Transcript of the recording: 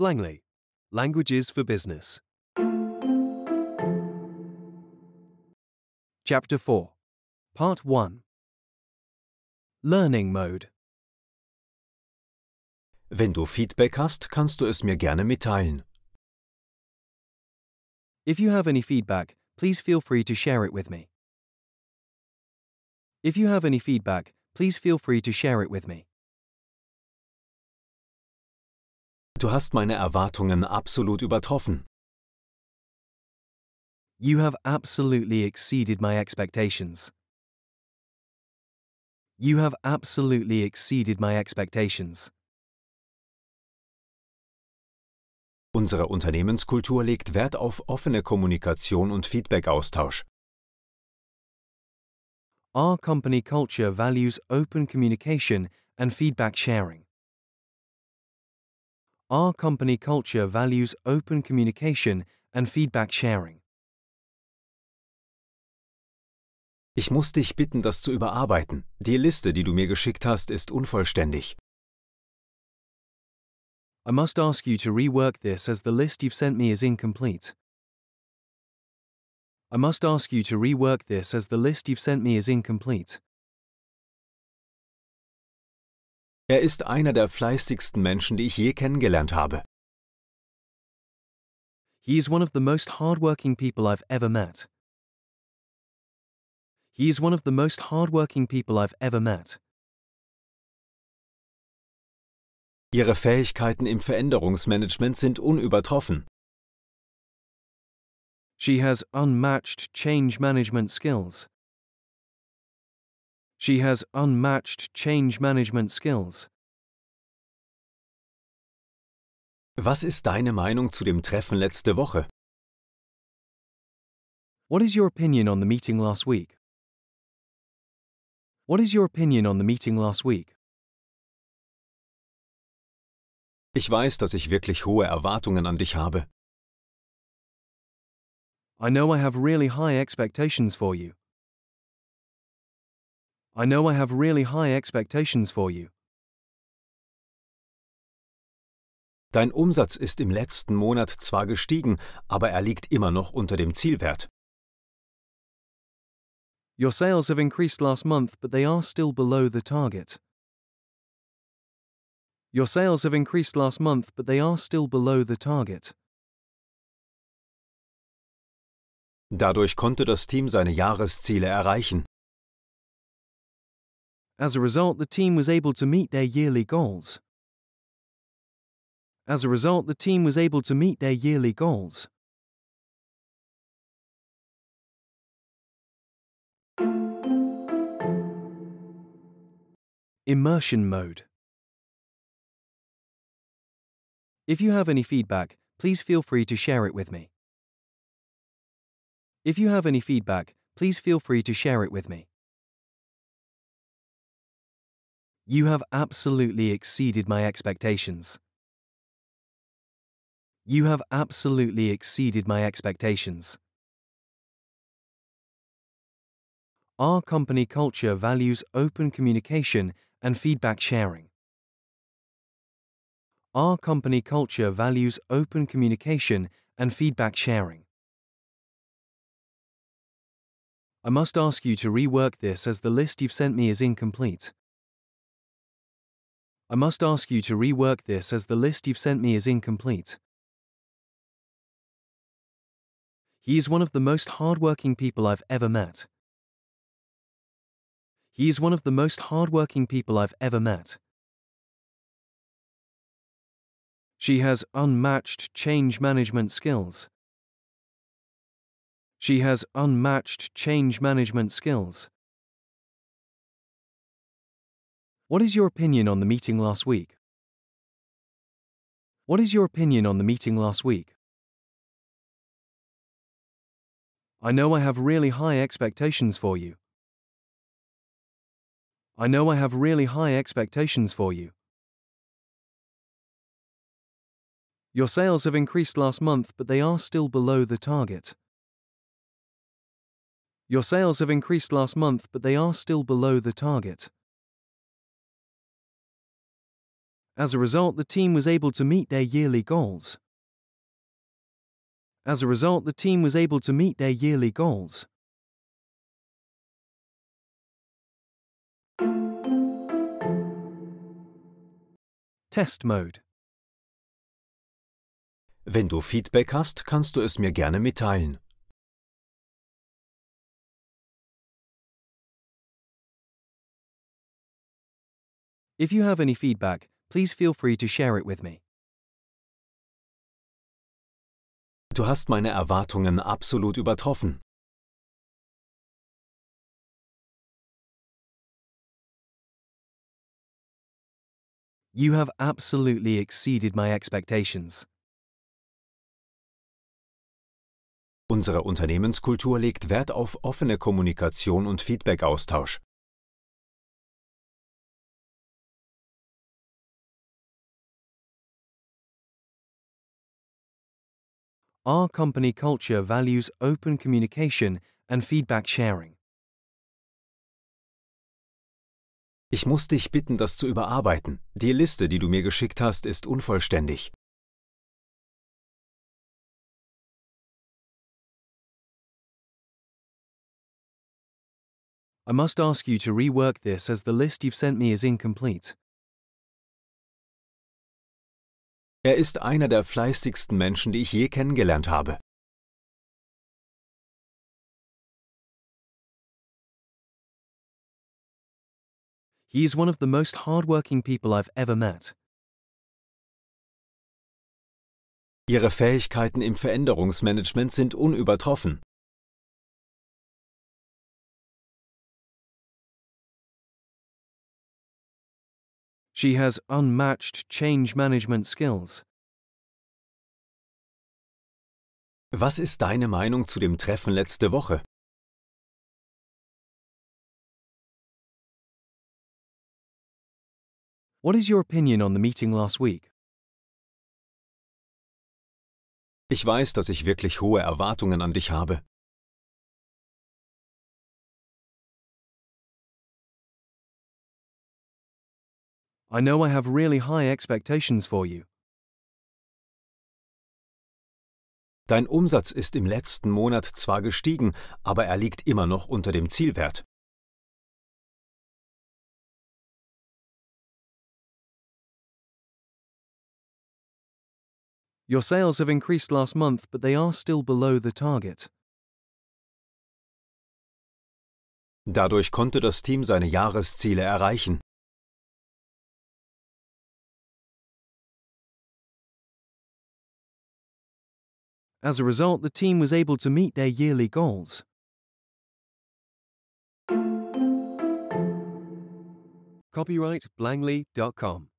Langley, Languages for Business. Chapter 4, Part 1 Learning Mode. Wenn du Feedback hast, kannst du es mir gerne mitteilen. If you have any feedback, please feel free to share it with me. If you have any feedback, please feel free to share it with me. Du hast meine Erwartungen absolut übertroffen. You have absolutely exceeded my expectations. You have absolutely exceeded my expectations. Unsere Unternehmenskultur legt Wert auf offene Kommunikation und Feedback-Austausch. Our company culture values open communication and feedback sharing. Our company culture values open communication and feedback sharing. Ich muss dich bitten, das zu überarbeiten. Die Liste, die du mir geschickt hast, ist unvollständig. I must ask you to rework this as the list you've sent me is incomplete. I must ask you to rework this as the list you've sent me is incomplete. Er ist einer der fleißigsten Menschen, die ich je kennengelernt habe. He is one of the most hardworking people I've ever met. He is one of the most hardworking people I've ever met. Ihre Fähigkeiten im Veränderungsmanagement sind unübertroffen. She has unmatched change management skills. She has unmatched change management skills. Was ist deine Meinung zu dem Treffen letzte Woche? What is your opinion on the meeting last week? What is your opinion on the meeting last week? Ich weiß, dass ich wirklich hohe Erwartungen an dich habe. I know I have really high expectations for you. I know I have really high expectations for you. Dein Umsatz ist im letzten Monat zwar gestiegen, aber er liegt immer noch unter dem Zielwert. Your sales have increased last month, but they are still below the target. Your sales have increased last month, but they are still below the target. Dadurch konnte das Team seine Jahresziele erreichen. As a result, the team was able to meet their yearly goals. As a result, the team was able to meet their yearly goals. Immersion mode. If you have any feedback, please feel free to share it with me. If you have any feedback, please feel free to share it with me. You have absolutely exceeded my expectations. You have absolutely exceeded my expectations. Our company culture values open communication and feedback sharing. Our company culture values open communication and feedback sharing. I must ask you to rework this as the list you've sent me is incomplete. I must ask you to rework this as the list you've sent me is incomplete. He is one of the most hardworking people I've ever met. He is one of the most hardworking people I've ever met. She has unmatched change management skills. She has unmatched change management skills. What is your opinion on the meeting last week? What is your opinion on the meeting last week? I know I have really high expectations for you. I know I have really high expectations for you. Your sales have increased last month, but they are still below the target. Your sales have increased last month, but they are still below the target. As a result, the team was able to meet their yearly goals. As a result, the team was able to meet their yearly goals. Test Mode Wenn du Feedback hast, kannst du es mir gerne mitteilen. If you have any feedback, please feel free to share it with me. Du hast meine Erwartungen absolut übertroffen. You have absolutely exceeded my expectations. Unsere Unternehmenskultur legt Wert auf offene Kommunikation und Feedback-Austausch. Our company culture values open communication and feedback sharing. Ich muss dich bitten, das zu überarbeiten. Die Liste, die du mir geschickt hast, ist unvollständig. I must ask you to rework this as the list you've sent me is incomplete. Er ist einer der fleißigsten Menschen, die ich je kennengelernt habe. He is one of the most hardworking people I've ever met. Ihre Fähigkeiten im Veränderungsmanagement sind unübertroffen. She has unmatched change management skills. Was ist deine Meinung zu dem Treffen letzte Woche? What is your opinion on the meeting last week? Ich weiß, dass ich wirklich hohe Erwartungen an dich habe. I know I have really high expectations for you. Dein Umsatz ist im letzten Monat zwar gestiegen, aber er liegt immer noch unter dem Zielwert. Your sales have increased last month, but they are still below the target. Dadurch konnte das Team seine Jahresziele erreichen. As a result, the team was able to meet their yearly goals. Copyright Blangley.com.